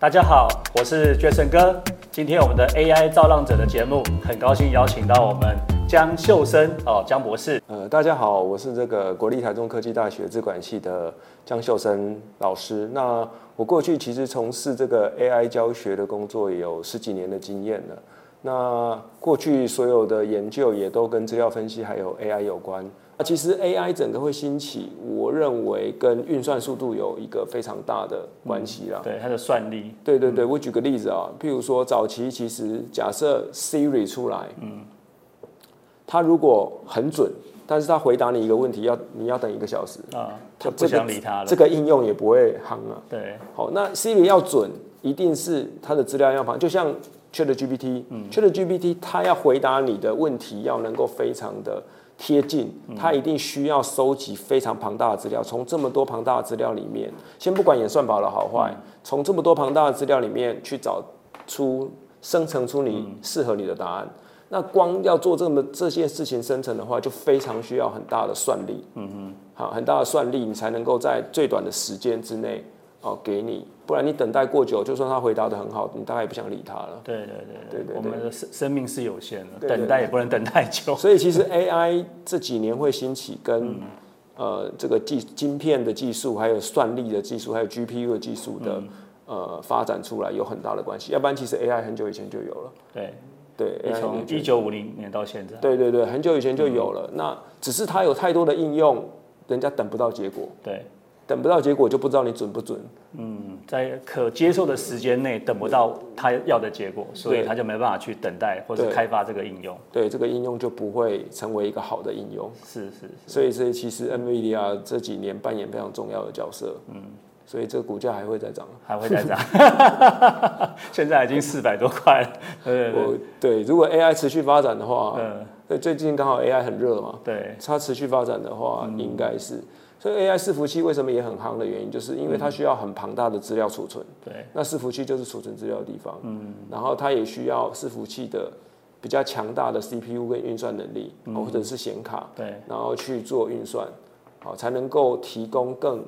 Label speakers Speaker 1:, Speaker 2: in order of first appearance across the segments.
Speaker 1: 大家好，我是 Jason 哥。今天我们的 AI 造浪者的节目，很高兴邀请到我们江秀生哦，江博士。
Speaker 2: 呃，大家好，我是这个国立台中科技大学资管系的江秀生老师。那我过去其实从事这个 AI 教学的工作也有十几年的经验了。那过去所有的研究也都跟资料分析还有 AI 有关。那其实 AI 整个会兴起，我认为跟运算速度有一个非常大的关系啦。
Speaker 1: 对它的算力，
Speaker 2: 对对对，我举个例子啊，譬如说早期其实假设 Siri 出来，嗯，它如果很准，但是它回答你一个问题要你要等一个小时，
Speaker 1: 啊，就不想理它了。
Speaker 2: 这个应用也不会夯啊。
Speaker 1: 对，
Speaker 2: 好，那 Siri 要准，一定是它的资料要庞，就像 Chat GPT，嗯，Chat GPT 它要回答你的问题要能够非常的贴近，它一定需要收集非常庞大的资料，从这么多庞大的资料里面，先不管演算法的好坏，从这么多庞大的资料里面去找出生成出你适合你的答案。那光要做这么这些事情生成的话，就非常需要很大的算力。嗯哼，好，很大的算力，你才能够在最短的时间之内哦给你，不然你等待过久，就算他回答的很好，你大概也不想理他了。
Speaker 1: 对对对
Speaker 2: 对对
Speaker 1: 我们的生生命是有限的，等待也不能等太久。
Speaker 2: 所以其实 AI 这几年会兴起跟，呃这个技晶片的技术，还有算力的技术，还有 GPU 的技术的、呃发展出来有很大的关系。要不然其实 AI 很久以前就有了。
Speaker 1: 对，
Speaker 2: 对
Speaker 1: 从一九五零年到现在，
Speaker 2: 对对对，很久以前就有了。那只是它有太多的应用，人家等不到结果，
Speaker 1: 对，
Speaker 2: 等不到结果就不知道你准不准。
Speaker 1: 嗯，在可接受的时间内等不到他要的结果，所以他就没办法去等待或者
Speaker 2: 对
Speaker 1: 开发这个应用。
Speaker 2: 对，这个应用就不会成为一个好的应用。
Speaker 1: 是是是，
Speaker 2: 所以，所以其实 NVIDIA 这几年扮演非常重要的角色。嗯，所以这个股价还会再涨。
Speaker 1: 还会再涨，现在已经四百多块了。对对
Speaker 2: 我对，如果 AI 持续发展的话，
Speaker 1: 嗯
Speaker 2: 对，最近刚好 AI 很热嘛，
Speaker 1: 对，
Speaker 2: 它持续发展的话，应该是。所以 AI 伺服器为什么也很夯的原因，就是因为它需要很庞大的资料储存。
Speaker 1: 对，
Speaker 2: 那伺服器就是储存资料的地方。嗯，然后它也需要伺服器的比较强大的 CPU 跟运算能力，哦或者是显卡，
Speaker 1: 对，
Speaker 2: 然后去做运算，好才能够提供更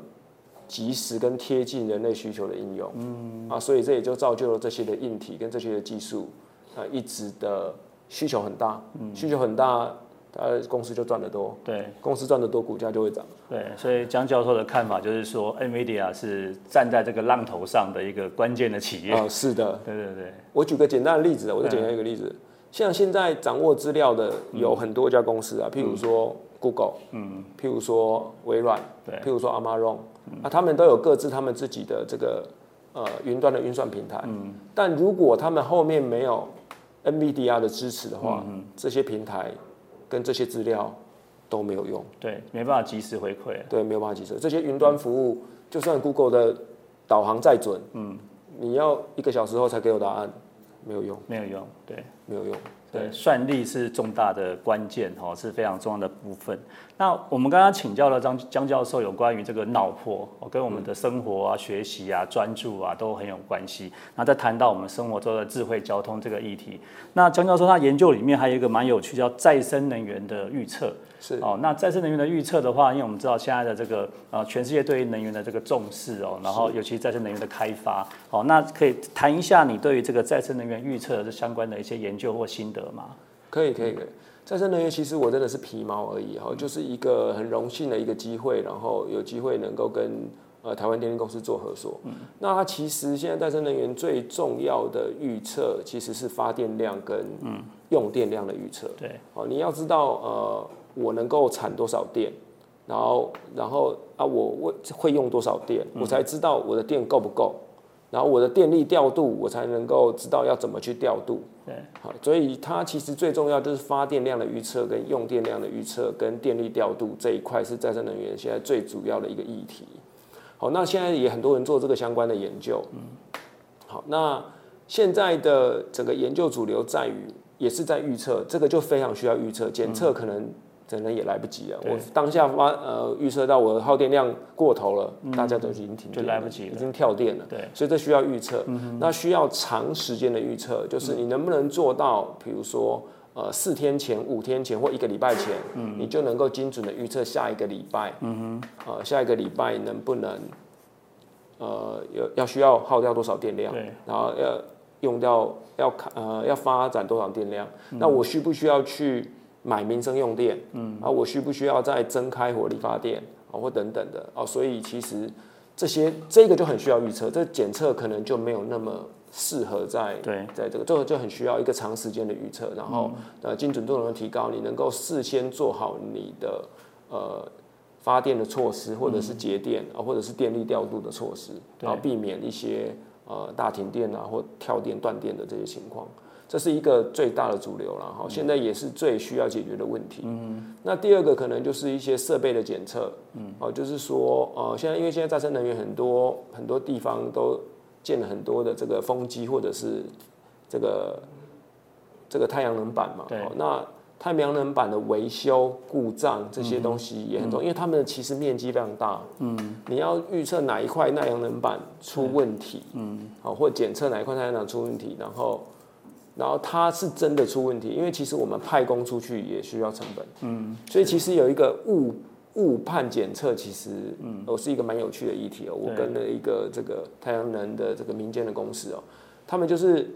Speaker 2: 及时跟贴近人类需求的应用。嗯，啊，所以这也就造就了这些的硬体跟这些的技术啊，一直的需求很大，需求很大，呃，公司就赚得多，
Speaker 1: 对，
Speaker 2: 公司赚得多，股价就会涨。
Speaker 1: 对，所以江教授的看法就是说，NVIDIA 是站在这个浪头上的一个关键的企业。
Speaker 2: 啊，是的，
Speaker 1: 对对对，
Speaker 2: 我举个简单的例子啊，我再简单一个例子，像现在掌握资料的有很多家公司啊，譬如说 Google，嗯，譬如说微软，
Speaker 1: 对。
Speaker 2: 譬如说 Amazon，啊，他们都有各自他们自己的这个呃云端的运算平台，嗯，但如果他们后面没有 NVIDIA 的支持的话，这些平台跟这些资料都没有用，
Speaker 1: 对，没办法及时回馈。
Speaker 2: 对，没有办法及时。这些云端服务，就算 Google 的导航再准，嗯，你要一个小时后才给我答案，没有用，
Speaker 1: 没有用，对
Speaker 2: 没有用。
Speaker 1: 对，算力是重大的关键哦，是非常重要的部分。那我们刚刚请教了张江教授有关于这个脑波，哦，跟我们的生活啊、学习啊、专注啊都很有关系。那再谈到我们生活中的智慧交通这个议题，那江教授他研究里面还有一个蛮有趣，叫再生能源的预测。
Speaker 2: 是
Speaker 1: 哦，那再生能源的预测的话，因为我们知道现在的这个呃全世界对于能源的这个重视哦，然后尤其再生能源的开发哦，那可以谈一下你对于这个再生能源预测的这相关的一些研究或心得吗？
Speaker 2: 可以，可以，可以。再生能源其实我真的是皮毛而已哈，就是一个很荣幸的一个机会，然后有机会能够跟呃台湾电力公司做合作。嗯，那它其实现在再生能源最重要的预测其实是发电量跟用电量的预测。
Speaker 1: 对，
Speaker 2: 哦，你要知道呃我能够产多少电，然后然后啊我会会用多少电，我才知道我的电够不够。然后我的电力调度，我才能够知道要怎么去调度。好，所以它其实最重要就是发电量的预测、跟用电量的预测、跟电力调度这一块是再生能源现在最主要的一个议题。好，那现在也很多人做这个相关的研究。嗯，好，那现在的整个研究主流在于，也是在预测，这个就非常需要预测，检测可能可能也来不及了。我当下发呃预测到我的耗电量过头了，大家都已经停
Speaker 1: 就
Speaker 2: 电了
Speaker 1: 来不及了。
Speaker 2: 已经跳电了。
Speaker 1: 对，
Speaker 2: 所以这需要预测，那需要长时间的预测，就是你能不能做到，比如说呃四天前、五天前或一个礼拜前，你就能够精准的预测下一个礼拜，呃下一个礼拜能不能呃有要需要耗掉多少电量，
Speaker 1: 对，
Speaker 2: 然后要用掉要看呃要发展多少电量，那我需不需要去买民生用电？嗯，啊，我需不需要再增开火力发电啊，或等等的哦，所以其实这些这个就很需要预测，这检测可能就没有那么适合在
Speaker 1: 对
Speaker 2: 在这个这个就很需要一个长时间的预测，然后呃精准度能够提高，你能够事先做好你的呃发电的措施，或者是节电啊，或者是电力调度的措施，然后避免一些呃大停电啊或跳电断电的这些情况。这是一个最大的主流了哈，现在也是最需要解决的问题。嗯，那第二个可能就是一些设备的检测，嗯，哦，就是说，呃，现在因为现在再生能源很多很多地方都建了很多的这个风机或者是这个这个太阳能板嘛，
Speaker 1: 对。
Speaker 2: 哦，那太阳能板的维修故障这些东西也很重要，因为他们其实面积非常大，嗯，你要预测哪一块太阳能板出问题，嗯，好，或检测哪一块太阳能出问题，然后。然后它是真的出问题，因为其实我们派工出去也需要成本，嗯，所以其实有一个误误判检测，其实嗯，哦是一个蛮有趣的议题哦。我跟了一个这个太阳能的这个民间的公司哦，他们就是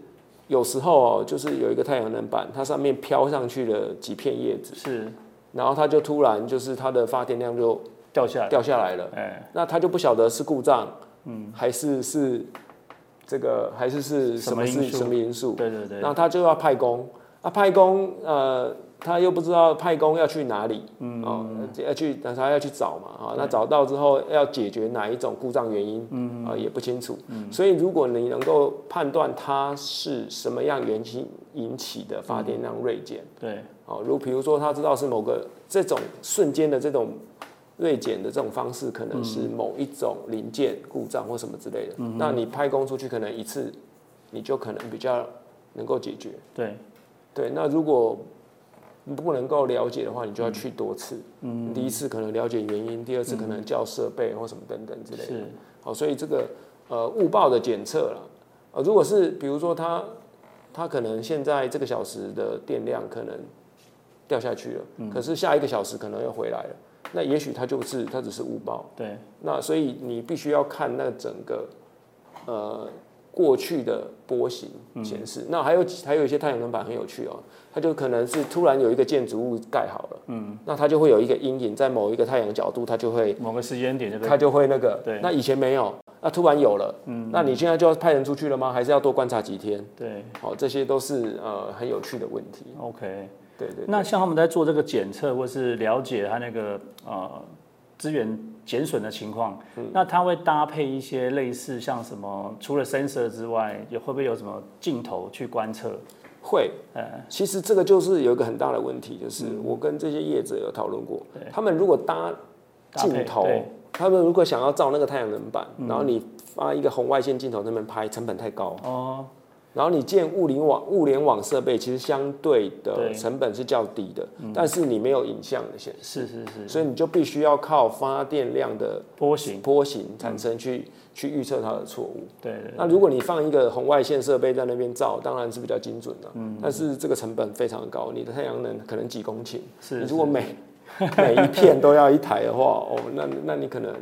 Speaker 2: 有时候哦，就是有一个太阳能板，它上面飘上去了几片叶子，
Speaker 1: 是，
Speaker 2: 然后它就突然就是它的发电量就
Speaker 1: 掉下来，
Speaker 2: 掉下来了，
Speaker 1: 哎，
Speaker 2: 那他就不晓得是故障，嗯，还是是这个还是是什么是
Speaker 1: 什么因素？对对对，
Speaker 2: 然后他就要派工，啊派工，呃，他又不知道派工要去哪里，嗯，哦，要去，那他要去找嘛，啊，那找到之后要解决哪一种故障原因，嗯，啊也不清楚，所以如果你能够判断它是什么样原因引起的发电量锐减，
Speaker 1: 对，
Speaker 2: 哦，如比如说他知道是某个这种瞬间的这种锐减的这种方式，可能是某一种零件故障或什么之类的，那你派工出去可能一次你就可能比较能够解决。
Speaker 1: 对，
Speaker 2: 对，那如果不能够了解的话，你就要去多次。嗯，第一次可能了解原因，第二次可能叫设备或什么等等之类的。
Speaker 1: 是，
Speaker 2: 好，所以这个呃误报的检测了，呃，如果是比如说它它可能现在这个小时的电量可能掉下去了，可是下一个小时可能又回来了，那也许它就是它只是误报。
Speaker 1: 对，
Speaker 2: 那所以你必须要看那整个呃过去的波形显示。那还有还有一些太阳能板很有趣哦，它就可能是突然有一个建筑物盖好了，嗯，那它就会有一个阴影在某一个太阳角度，它就会
Speaker 1: 某个时间点就
Speaker 2: 它就会那个，
Speaker 1: 对
Speaker 2: 那以前没有，那突然有了，嗯，那你现在就要派人出去了吗？还是要多观察几天？
Speaker 1: 对
Speaker 2: 好，这些都是呃很有趣的问题。
Speaker 1: ，OK。
Speaker 2: 对对
Speaker 1: 那像他们在做这个检测或是了解它那个呃资源减损的情况，
Speaker 2: 嗯。
Speaker 1: 那它会搭配一些类似像什么，除了 sensor 之外，也会不会有什么镜头去观测？
Speaker 2: 会，
Speaker 1: 呃，
Speaker 2: 其实这个就是有一个很大的问题，就是
Speaker 1: 嗯。
Speaker 2: 我跟这些业者有讨论过，他们如果搭镜头他们如果想要照那个太阳能板，然后你发一个红外线镜头那边拍，成本太高。
Speaker 1: 哦，
Speaker 2: 然后你建物联网物联网设备，其实相对的成本是较低的，但是你没有影像的显示，
Speaker 1: 是是是，
Speaker 2: 所以你就必须要靠发电量的
Speaker 1: 波形，
Speaker 2: 波形产生去、去预测它的错误。
Speaker 1: 对对
Speaker 2: 那如果你放一个红外线设备在那边照，当然是比较精准的，但是这个成本非常高，你的太阳能可能几公顷，
Speaker 1: 是
Speaker 2: 你如果每 每一片都要一台的话，哦，那那你可能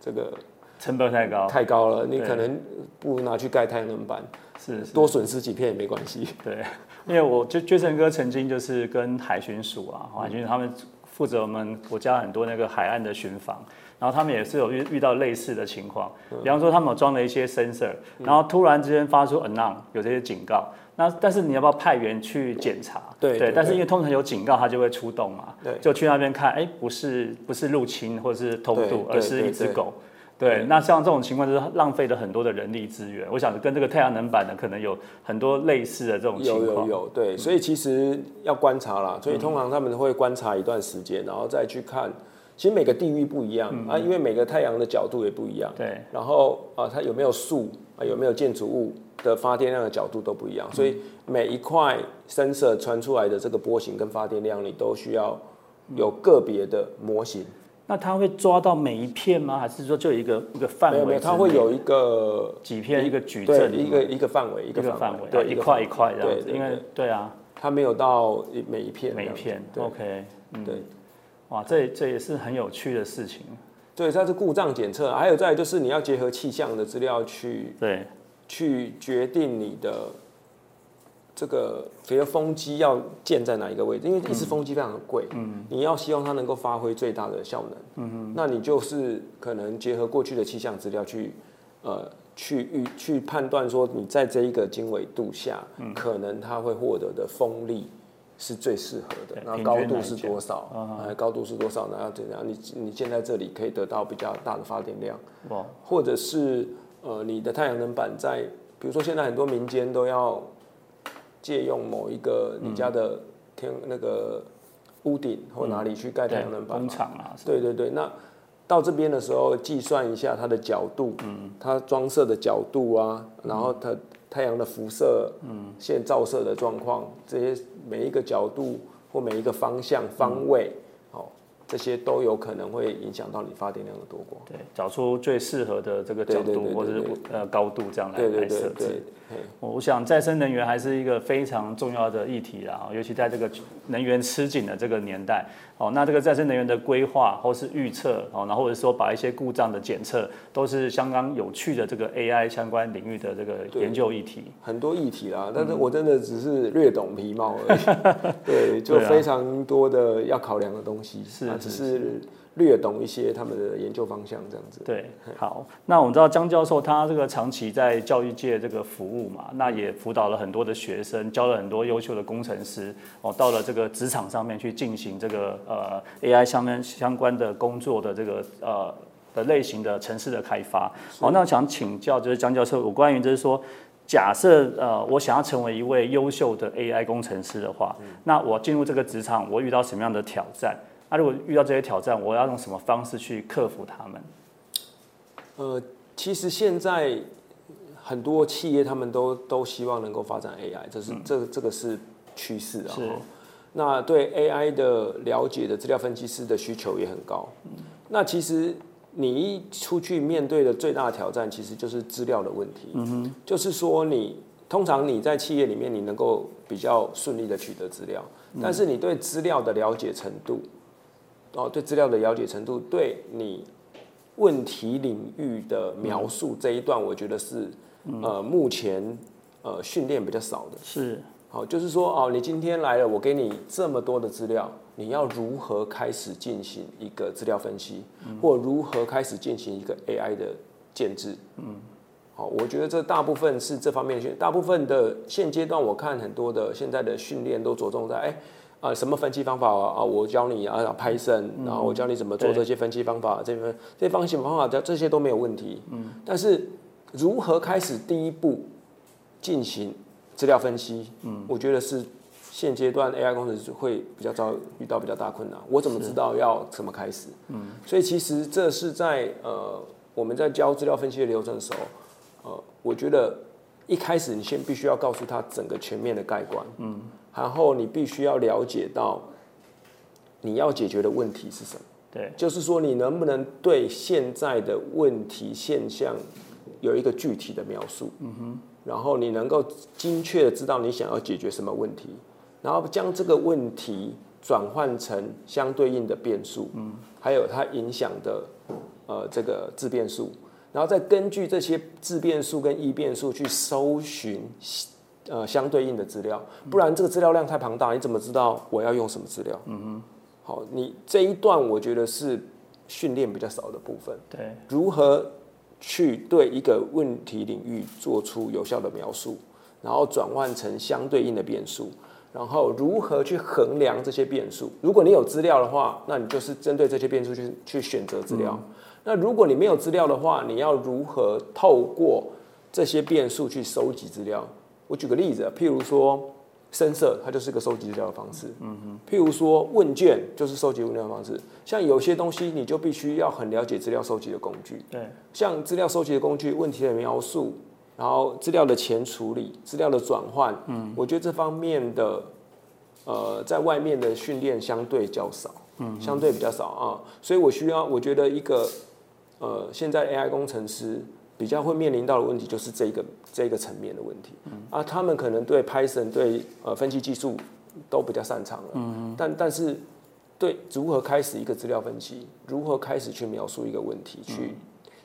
Speaker 2: 这个
Speaker 1: 成本太高，
Speaker 2: 太高了，你可能不如拿去盖太阳能板，
Speaker 1: 是是
Speaker 2: 多损失几片也没关系。
Speaker 1: 对，因为我就娟成哥曾经就是跟海巡署啊，海巡署他们负责我们国家很多那个海岸的巡防，然后他们也是有遇遇到类似的情况，
Speaker 2: 嗯
Speaker 1: 比方说他们有装了一些 sensor，然后突然之间发出 alarm 有这些警告，那但是你要不要派员去检查？
Speaker 2: 对对
Speaker 1: 但是因为通常有警告，他就会出动嘛，
Speaker 2: 对
Speaker 1: 就去那边看，哎，不是不是入侵或者是偷
Speaker 2: 对
Speaker 1: 渡，而是一只狗。对，那像这种情况就是浪费了很多的人力资源。我想跟这个太阳能板呢可能有很多类似的这种情况。
Speaker 2: 有有有，对，所以其实要观察啦，所以通常他们会观察一段时间，然后再去看。其实每个地域不一样、啊，因为每个太阳的角度也不一样，
Speaker 1: 对，
Speaker 2: 然后啊，它有没有树啊，有没有建筑物的发电量的角度都不一样，所以每一块 sensor 传出来的这个波形跟发电量，你都需要有个别的模型。
Speaker 1: 那它会抓到每一片吗？还是说就一个一个范围？
Speaker 2: 没有它会有一个
Speaker 1: 几片一个矩
Speaker 2: 对
Speaker 1: 阵，
Speaker 2: 一个一个范围一
Speaker 1: 一
Speaker 2: 个范
Speaker 1: 围，
Speaker 2: 对
Speaker 1: 一块一块这样子。因为对啊，
Speaker 2: 它没有到每一片
Speaker 1: 每一片
Speaker 2: 对
Speaker 1: OK，嗯，
Speaker 2: 对。
Speaker 1: 哇，这这也是很有趣的事情。
Speaker 2: 对，它是故障检测，还有再就是你要结合气象的资料去
Speaker 1: 对，
Speaker 2: 去决定你的这个，比如风机要建在哪一个位置，因为一次风机非常的贵，嗯，你要希望它能够发挥最大的效能，嗯哼，那你就是可能结合过去的气象资料去，呃，去预去判断说你在这一个经纬度下，可能它会获得的风力。是最适合的，那高度是多少？啊，高度是多少？那要怎样？你你建在这里可以得到比较大的发电量，或者是呃，你的太阳能板在，比如说现在很多民间都要借用某一个你家的天那个屋顶或哪里去盖太阳能板
Speaker 1: 工厂啊？
Speaker 2: 对对对，那到这边的时候计算一下它的角度，嗯，它装设的角度啊，然后它。太阳的辐射，嗯，现照射的状况，这些每一个角度或每一个方向方位，哦，这些都有可能会影响到你发电量的多寡。
Speaker 1: 对，找出最适合的这个角度或者是呃高度这样来来设置。我想再生能源还是一个非常重要的议题啦，尤其在这个能源吃紧的这个年代。哦，那这个再生能源的规划或是预测，哦，然后或者说把一些故障的检测，都是相当有趣的这个 AI 相关领域的这个研究议题。
Speaker 2: 很多议题啦，但是我真的只是略懂皮毛而已。对，就非常多的要考量的东西，是只是。略懂一些他们的研究方向，这样子。
Speaker 1: 对，好，那我们知道江教授他这个长期在教育界这个服务嘛，那也辅导了很多的学生，教了很多优秀的工程师哦，到了这个职场上面去进行这个呃 AI 相关相关的工作的这个呃的类型的城市的开发。好，那我想请教就是江教授，有关于就是说，假设呃我想要成为一位优秀的 AI 工程师的话，那我进入这个职场，我遇到什么样的挑战？那如果遇到这些挑战，我要用什么方式去克服他们？
Speaker 2: 呃，其实现在很多企业他们都都希望能够发展 AI，这是这这个是趋势啊。那对 AI 的了解的资料分析师的需求也很高。那其实你一出去面对的最大的挑战，其实就是资料的问题。嗯哼，就是说你通常你在企业里面，你能够比较顺利的取得资料，但是你对资料的了解程度。哦，对资料的了解程度，对你问题领域的描述这一段，我觉得是呃目前呃训练比较少的。
Speaker 1: 是，
Speaker 2: 好，就是说哦，你今天来了，我给你这么多的资料，你要如何开始进行一个资料分析，或如何开始进行一个 AI 的建制？嗯，好，我觉得这大部分是这方面训，大部分的现阶段我看很多的现在的训练都着重在哎。啊，什么分析方法啊？我教你啊，Python，然后我教你怎么做这些分析方法，这边这些分析方法，这这些都没有问题。嗯，但是如何开始第一步进行资料分析？嗯，我觉得是现阶段 AI 工程师会比较遭遇到比较大困难。我怎么知道要怎么开始？嗯，所以其实这是在呃我们在教资料分析的流程的时候，呃，我觉得一开始你先必须要告诉他整个全面的概观。嗯。然后你必须要了解到你要解决的问题是什么？
Speaker 1: 对，
Speaker 2: 就是说你能不能对现在的问题现象有一个具体的描述？嗯哼。然后你能够精确的知道你想要解决什么问题，然后将这个问题转换成相对应的变数，嗯，还有它影响的呃这个自变数，然后再根据这些自变数跟异变数去搜寻。呃，相对应的资料，不然这个资料量太庞大，你怎么知道我要用什么资料？嗯哼，好，你这一段我觉得是训练比较少的部分。
Speaker 1: 对，
Speaker 2: 如何去对一个问题领域做出有效的描述，然后转换成相对应的变数，然后如何去衡量这些变数？如果你有资料的话，那你就是针对这些变数去去选择资料。那如果你没有资料的话，你要如何透过这些变数去收集资料？我举个例子，譬如说深色，它就是个收集资料的方式。嗯哼。譬如说问卷，就是收集资料的方式。像有些东西，你就必须要很了解资料收集的工具。
Speaker 1: 对。
Speaker 2: 像资料收集的工具，问题的描述，然后资料的前处理，资料的转换。嗯。我觉得这方面的，呃，在外面的训练相对较少。嗯。相对比较少啊，所以我需要，我觉得一个，呃，现在 AI 工程师。比较会面临到的问题就是这个这个层面的问题，啊，他们可能对 Python 对呃分析技术都比较擅长了，但但是对如何开始一个资料分析，如何开始去描述一个问题，去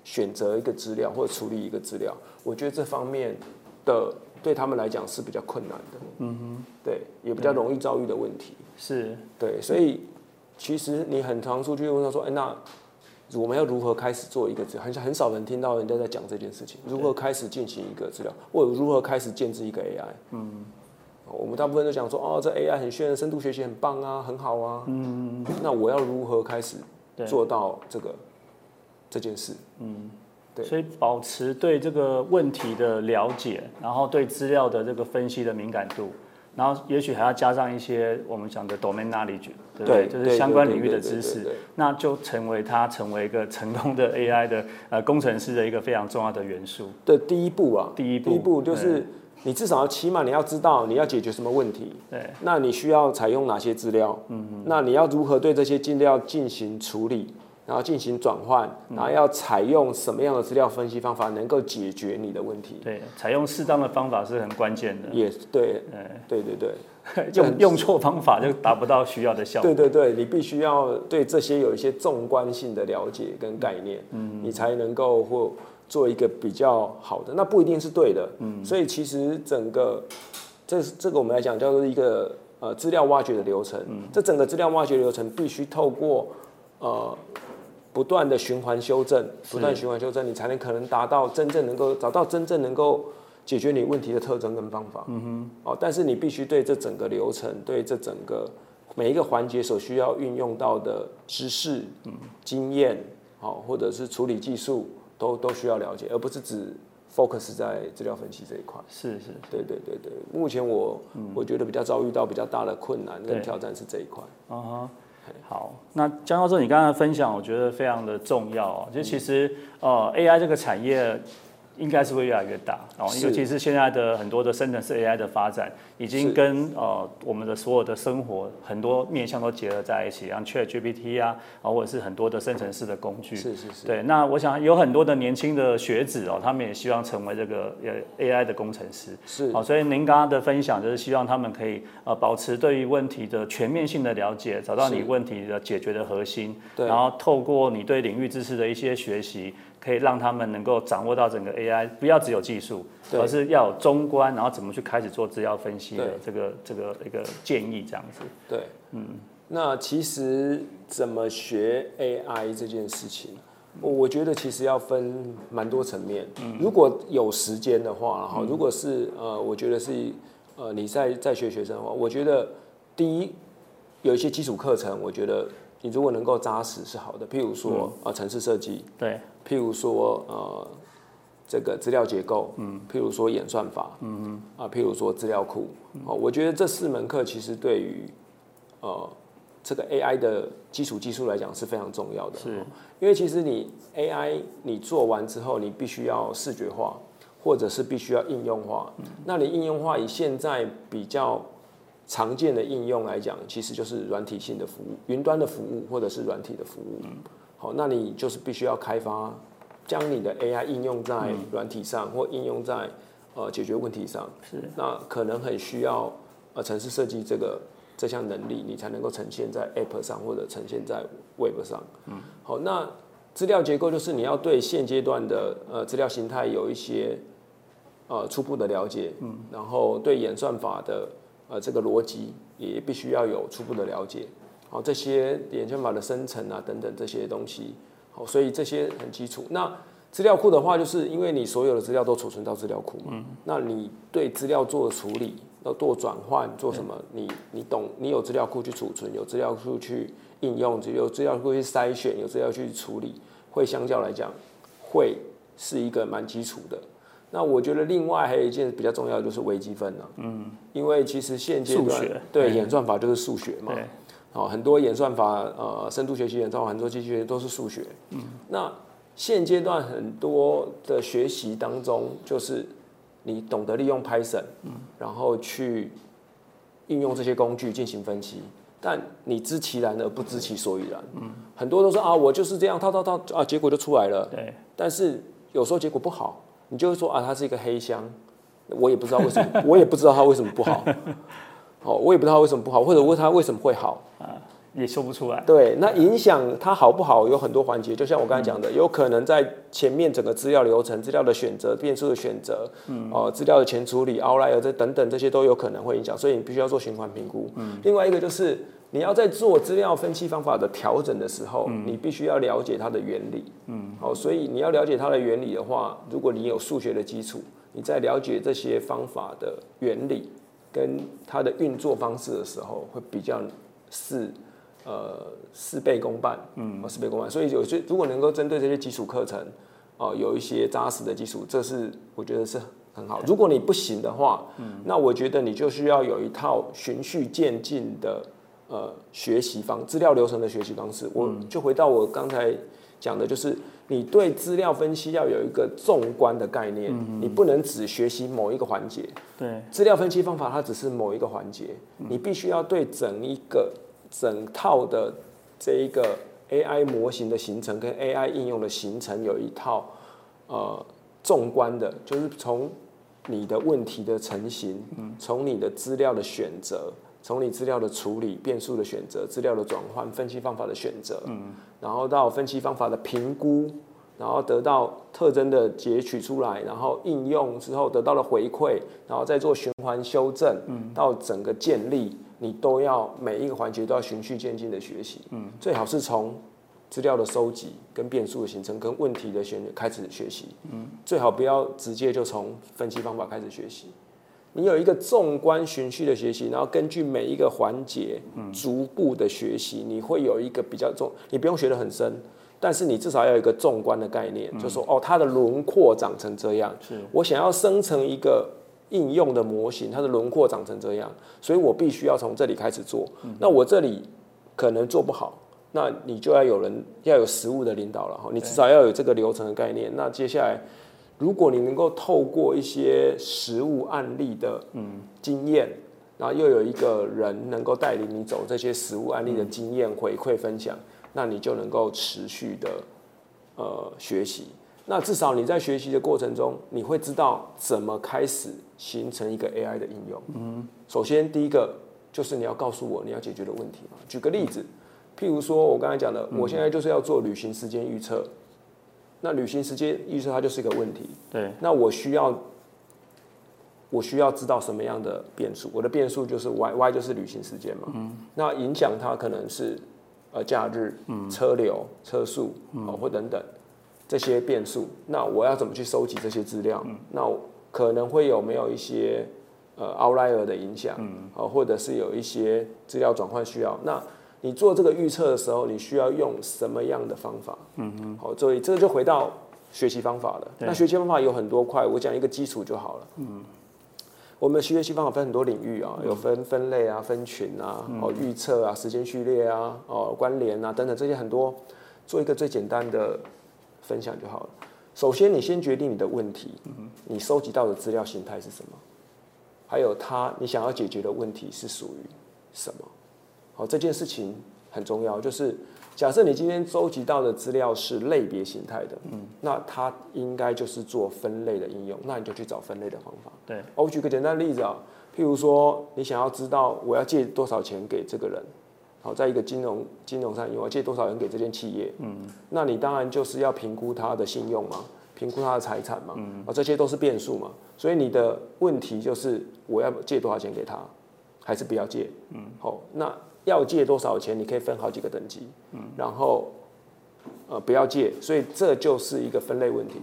Speaker 2: 选择一个资料或者处理一个资料，我觉得这方面的对他们来讲是比较困难的。嗯哼，对，也比较容易遭遇的问题。
Speaker 1: 是，
Speaker 2: 对，所以其实你很常出去问他说，哎，那我们要如何开始做一个资料？很很少人听到人家在讲这件事情，如何开始进行一个治疗，或者如何开始建制一个 AI？嗯。我们大部分都讲说，哦，这 AI 很炫，深度学习很棒啊，很好啊。嗯。那我要如何开始做到这个这件事？嗯，
Speaker 1: 对。所以保持对这个问题的了解，然后对资料的这个分析的敏感度，然后也许还要加上一些我们讲的 domain knowledge，对，就是相关领域的知识，那就成为他成为一个成功的 AI 的呃工程师的一个非常重要的元素。
Speaker 2: 的第一步啊，
Speaker 1: 第一步，
Speaker 2: 第一步就是。你至少要起码你要知道你要解决什么问题，
Speaker 1: 对，
Speaker 2: 那你需要采用哪些资料？嗯嗯，那你要如何对这些资料进行处理，然后进行转换，然后要采用什么样的资料分析方法能够解决你的问题？
Speaker 1: 对，采用适当的方法是很关键的。
Speaker 2: 也对，对对对，
Speaker 1: 用用错方法就达不到需要的效果。
Speaker 2: 对对对，你必须要对这些有一些纵观性的了解跟概念，嗯，你才能够或。做一个比较好的，那不一定是对的，嗯，所以其实整个这这个我们来讲叫做一个呃资料挖掘的流程，嗯，这整个资料挖掘流程必须透过呃不断的循环修正，不断循环修正，你才能可能达到真正能够找到真正能够解决你问题的特征跟方法，嗯哼，哦，但是你必须对这整个流程，对这整个每一个环节所需要运用到的知识、嗯，经验，好，或者是处理技术。都都需要了解，而不是只 focus 在资料分析这一块。
Speaker 1: 是是，
Speaker 2: 对对对对。目前我我觉得比较遭遇到比较大的困难跟挑战是这一块。
Speaker 1: 啊好，那江教授，你刚才分享，我觉得非常的重要就其实呃，AI 这个产业。应该是会越来越大，哦，尤其是现在的很多的生成式 AI 的发展，已经跟呃我们的所有的生活很多面向都结合在一起，像 ChatGPT 啊，啊或者是很多的生成式的工具，
Speaker 2: 是是是，
Speaker 1: 对。那我想有很多的年轻的学子哦，他们也希望成为这个呃 AI 的工程师，
Speaker 2: 是。
Speaker 1: 好，所以您刚刚的分享就是希望他们可以呃保持对于问题的全面性的了解，找到你问题的解决的核心，
Speaker 2: 对。
Speaker 1: 然后透过你对领域知识的一些学习。可以让他们能够掌握到整个 AI，不要只有技术，而是要有中观，然后怎么去开始做资料分析的这个这个一个建议这样子。
Speaker 2: 对，嗯，那其实怎么学 AI 这件事情，我觉得其实要分蛮多层面。嗯，如果有时间的话，哈，如果是呃，我觉得是呃你在在学学生的话，我觉得第一有一些基础课程，我觉得。你如果能够扎实是好的，譬如说啊，城市设计，
Speaker 1: 对，
Speaker 2: 譬如说呃，这个资料结构，嗯，譬如说演算法，嗯嗯，啊，譬如说资料库，哦，我觉得这四门课其实对于呃这个 AI 的基础技术来讲是非常重要的，
Speaker 1: 是，
Speaker 2: 因为其实你 AI 你做完之后，你必须要视觉化，或者是必须要应用化，那你应用化以现在比较。常见的应用来讲，其实就是软体性的服务、云端的服务或者是软体的服务。好，那你就是必须要开发，将你的 AI 应用在软体上，或应用在呃解决问题上。
Speaker 1: 是，
Speaker 2: 那可能很需要呃城市设计这个这项能力，你才能够呈现在 App 上或者呈现在 Web 上。嗯，好，那资料结构就是你要对现阶段的呃资料形态有一些呃初步的了解。嗯，然后对演算法的。呃，这个逻辑也必须要有初步的了解，好，这些演算法的生成啊，等等这些东西，好，所以这些很基础。那资料库的话，就是因为你所有的资料都储存到资料库嘛，那你对资料做处理，要做转换，做什么？你你懂？你有资料库去储存，有资料库去应用，有资料库去筛选，有资料去处理，会相较来讲，会是一个蛮基础的。那我觉得另外还有一件比较重要的就是微积分了，嗯，因为其实现阶段对演算法就是数学嘛，哦，很多演算法呃深度学习演算法很多机器学都是数学，嗯，那现阶段很多的学习当中就是你懂得利用 Python，嗯，然后去应用这些工具进行分析，但你知其然而不知其所以然，嗯，很多都说啊我就是这样套套套啊结果就出来了，
Speaker 1: 对，
Speaker 2: 但是有时候结果不好。你就会说啊，它是一个黑箱，我也不知道为什么，我也不知道它为什么不好，哦，我也不知道为什么不好，或者问它为什么会好啊？
Speaker 1: 也说不出来。
Speaker 2: 对，那影响它好不好有很多环节，就像我刚才讲的，有可能在前面整个资料流程、资料的选择、变数的选择，嗯，哦，资料的前处理、outlier 这等等这些都有可能会影响，所以你必须要做循环评估。嗯，另外一个就是你要在做资料分析方法的调整的时候，你必须要了解它的原理。嗯，好，所以你要了解它的原理的话，如果你有数学的基础，你在了解这些方法的原理跟它的运作方式的时候，会比较是。呃，事倍功半，嗯，事倍功半。所以有些如果能够针对这些基础课程，哦，有一些扎实的基础，这是我觉得是很好。如果你不行的话，嗯，那我觉得你就需要有一套循序渐进的呃学习方资料流程的学习方式。我就回到我刚才讲的，就是你对资料分析要有一个纵观的概念，你不能只学习某一个环节。
Speaker 1: 对，
Speaker 2: 资料分析方法它只是某一个环节，你必须要对整一个。整套的这一个 AI 模型的形成跟 AI 应用的形成有一套呃纵观的，就是从你的问题的成型，从你的资料的选择，从你资料的处理、变数的选择、资料的转换、分析方法的选择，然后到分析方法的评估，然后得到特征的截取出来，然后应用之后得到了回馈，然后再做循环修正，到整个建立。你都要每一个环节都要循序渐进的学习，嗯，最好是从资料的收集、跟变数的形成、跟问题的选开始学习，嗯，最好不要直接就从分析方法开始学习。你有一个纵观循序的学习，然后根据每一个环节，逐步的学习，你会有一个比较重，你不用学得很深，但是你至少要有一个纵观的概念，就说哦，它的轮廓长成这样，
Speaker 1: 是
Speaker 2: 我想要生成一个。应用的模型，它的轮廓长成这样，所以我必须要从这里开始做。那我这里可能做不好，那你就要有人要有实物的领导了哈。你至少要有这个流程的概念。那接下来，如果你能够透过一些实物案例的经验，然后又有一个人能够带领你走这些实物案例的经验回馈分享，那你就能够持续的呃学习。那至少你在学习的过程中，你会知道怎么开始形成一个 AI 的应用。嗯，首先第一个就是你要告诉我你要解决的问题嘛。举个例子，譬如说我刚才讲的，我现在就是要做旅行时间预测。那旅行时间预测它就是一个问题。
Speaker 1: 对。
Speaker 2: 那我需要我需要知道什么样的变数？我的变数就是 Y，Y 就是旅行时间嘛。嗯。那影响它可能是呃假日、车流、车速哦或等等。这些变数，那我要怎么去收集这些资料？那可能会有没有一些呃 outlier 的影响？哦，或者是有一些资料转换需要？那你做这个预测的时候，你需要用什么样的方法？嗯嗯，好，所以这个就回到学习方法了。那学习方法有很多块，我讲一个基础就好了。嗯，我们学习方法分很多领域啊，有分分类啊、分群啊、哦预测啊、时间序列啊、哦关联啊等等这些很多，做一个最简单的。分享就好了。首先，你先决定你的问题，你收集到的资料形态是什么，还有它你想要解决的问题是属于什么。好，这件事情很重要。就是假设你今天收集到的资料是类别形态的，嗯，那它应该就是做分类的应用，那你就去找分类的方法。
Speaker 1: 对，
Speaker 2: 我举个简单的例子啊，譬如说你想要知道我要借多少钱给这个人。好，在一个金融金融上，我借多少人给这间企业？嗯，那你当然就是要评估他的信用嘛，评估他的财产嘛，啊，这些都是变数嘛。所以你的问题就是我要借多少钱给他，还是不要借？嗯，好，那要借多少钱？你可以分好几个等级。嗯，然后呃不要借，所以这就是一个分类问题。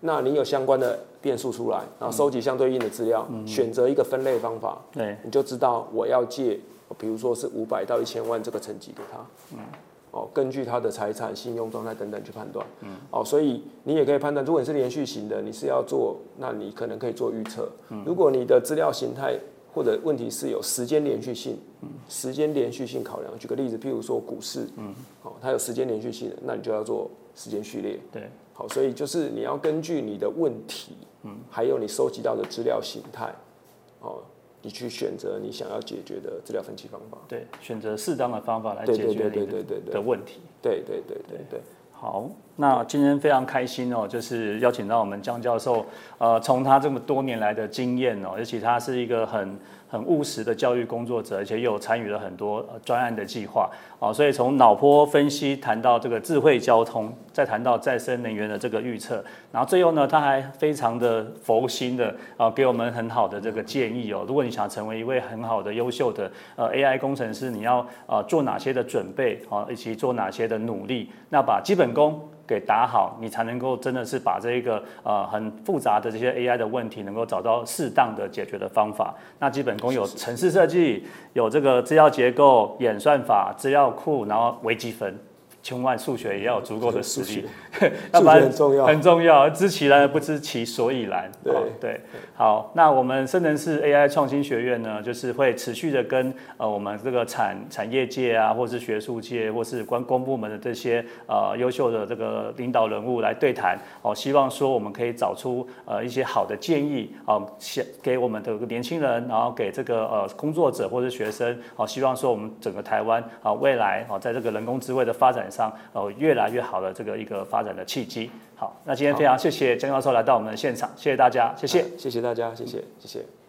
Speaker 2: 那你有相关的变数出来，然后收集相对应的资料，选择一个分类方法，
Speaker 1: 对，
Speaker 2: 你就知道我要借。比如说是五百到一千万这个层级给他，嗯，哦，根据他的财产、信用状态等等去判断，嗯，哦，所以你也可以判断，如果你是连续型的，你是要做，那你可能可以做预测。嗯如果你的资料形态或者问题是有时间连续性，嗯，时间连续性考量。举个例子，譬如说股市，嗯，哦，它有时间连续性的，那你就要做时间序列。
Speaker 1: 对，
Speaker 2: 好，所以就是你要根据你的问题，嗯，还有你收集到的资料形态，哦。你去选择你想要解决的资料分析方法，
Speaker 1: 对，选择适当的方法来解决你的问题。
Speaker 2: 对对对对对。
Speaker 1: 好，那今天非常开心哦，就是邀请到我们江教授，呃，从他这么多年来的经验哦，而且他是一个很。很务实的教育工作者，而且又参与了很多专案的计划啊，所以从脑波分析谈到这个智慧交通，再谈到再生能源的这个预测，然后最后呢，他还非常的佛心的啊，给我们很好的这个建议哦。如果你想成为一位很好的优秀的呃 AI 工程师，你要啊做哪些的准备啊，以及做哪些的努力，那把基本功。给打好，你才能够真的是把这一个呃很复杂的这些 AI 的问题，能够找到适当的解决的方法。那基本功有城市设计，有这个资料结构、演算法、资料库，然后微积分。千万数学也要有足够的实力，
Speaker 2: 要不然很重要，
Speaker 1: 很重要。知其然而不知其所以然。
Speaker 2: 对。
Speaker 1: 对，好，那我们深圳市 AI 创新学院呢，就是会持续的跟呃我们这个产产业界啊，或是学术界，或是关公部门的这些呃优秀的这个领导人物来对谈。哦，希望说我们可以找出呃一些好的建议哦，给给我们的年轻人，然后给这个呃工作者或者学生。哦，希望说我们整个台湾啊未来啊在这个人工智慧的发展。上呃越来越好的这个一个发展的契机。好，那今天非常谢谢江教授来到我们的现场，谢谢大家，谢谢，
Speaker 2: 谢谢大家，谢谢，谢谢。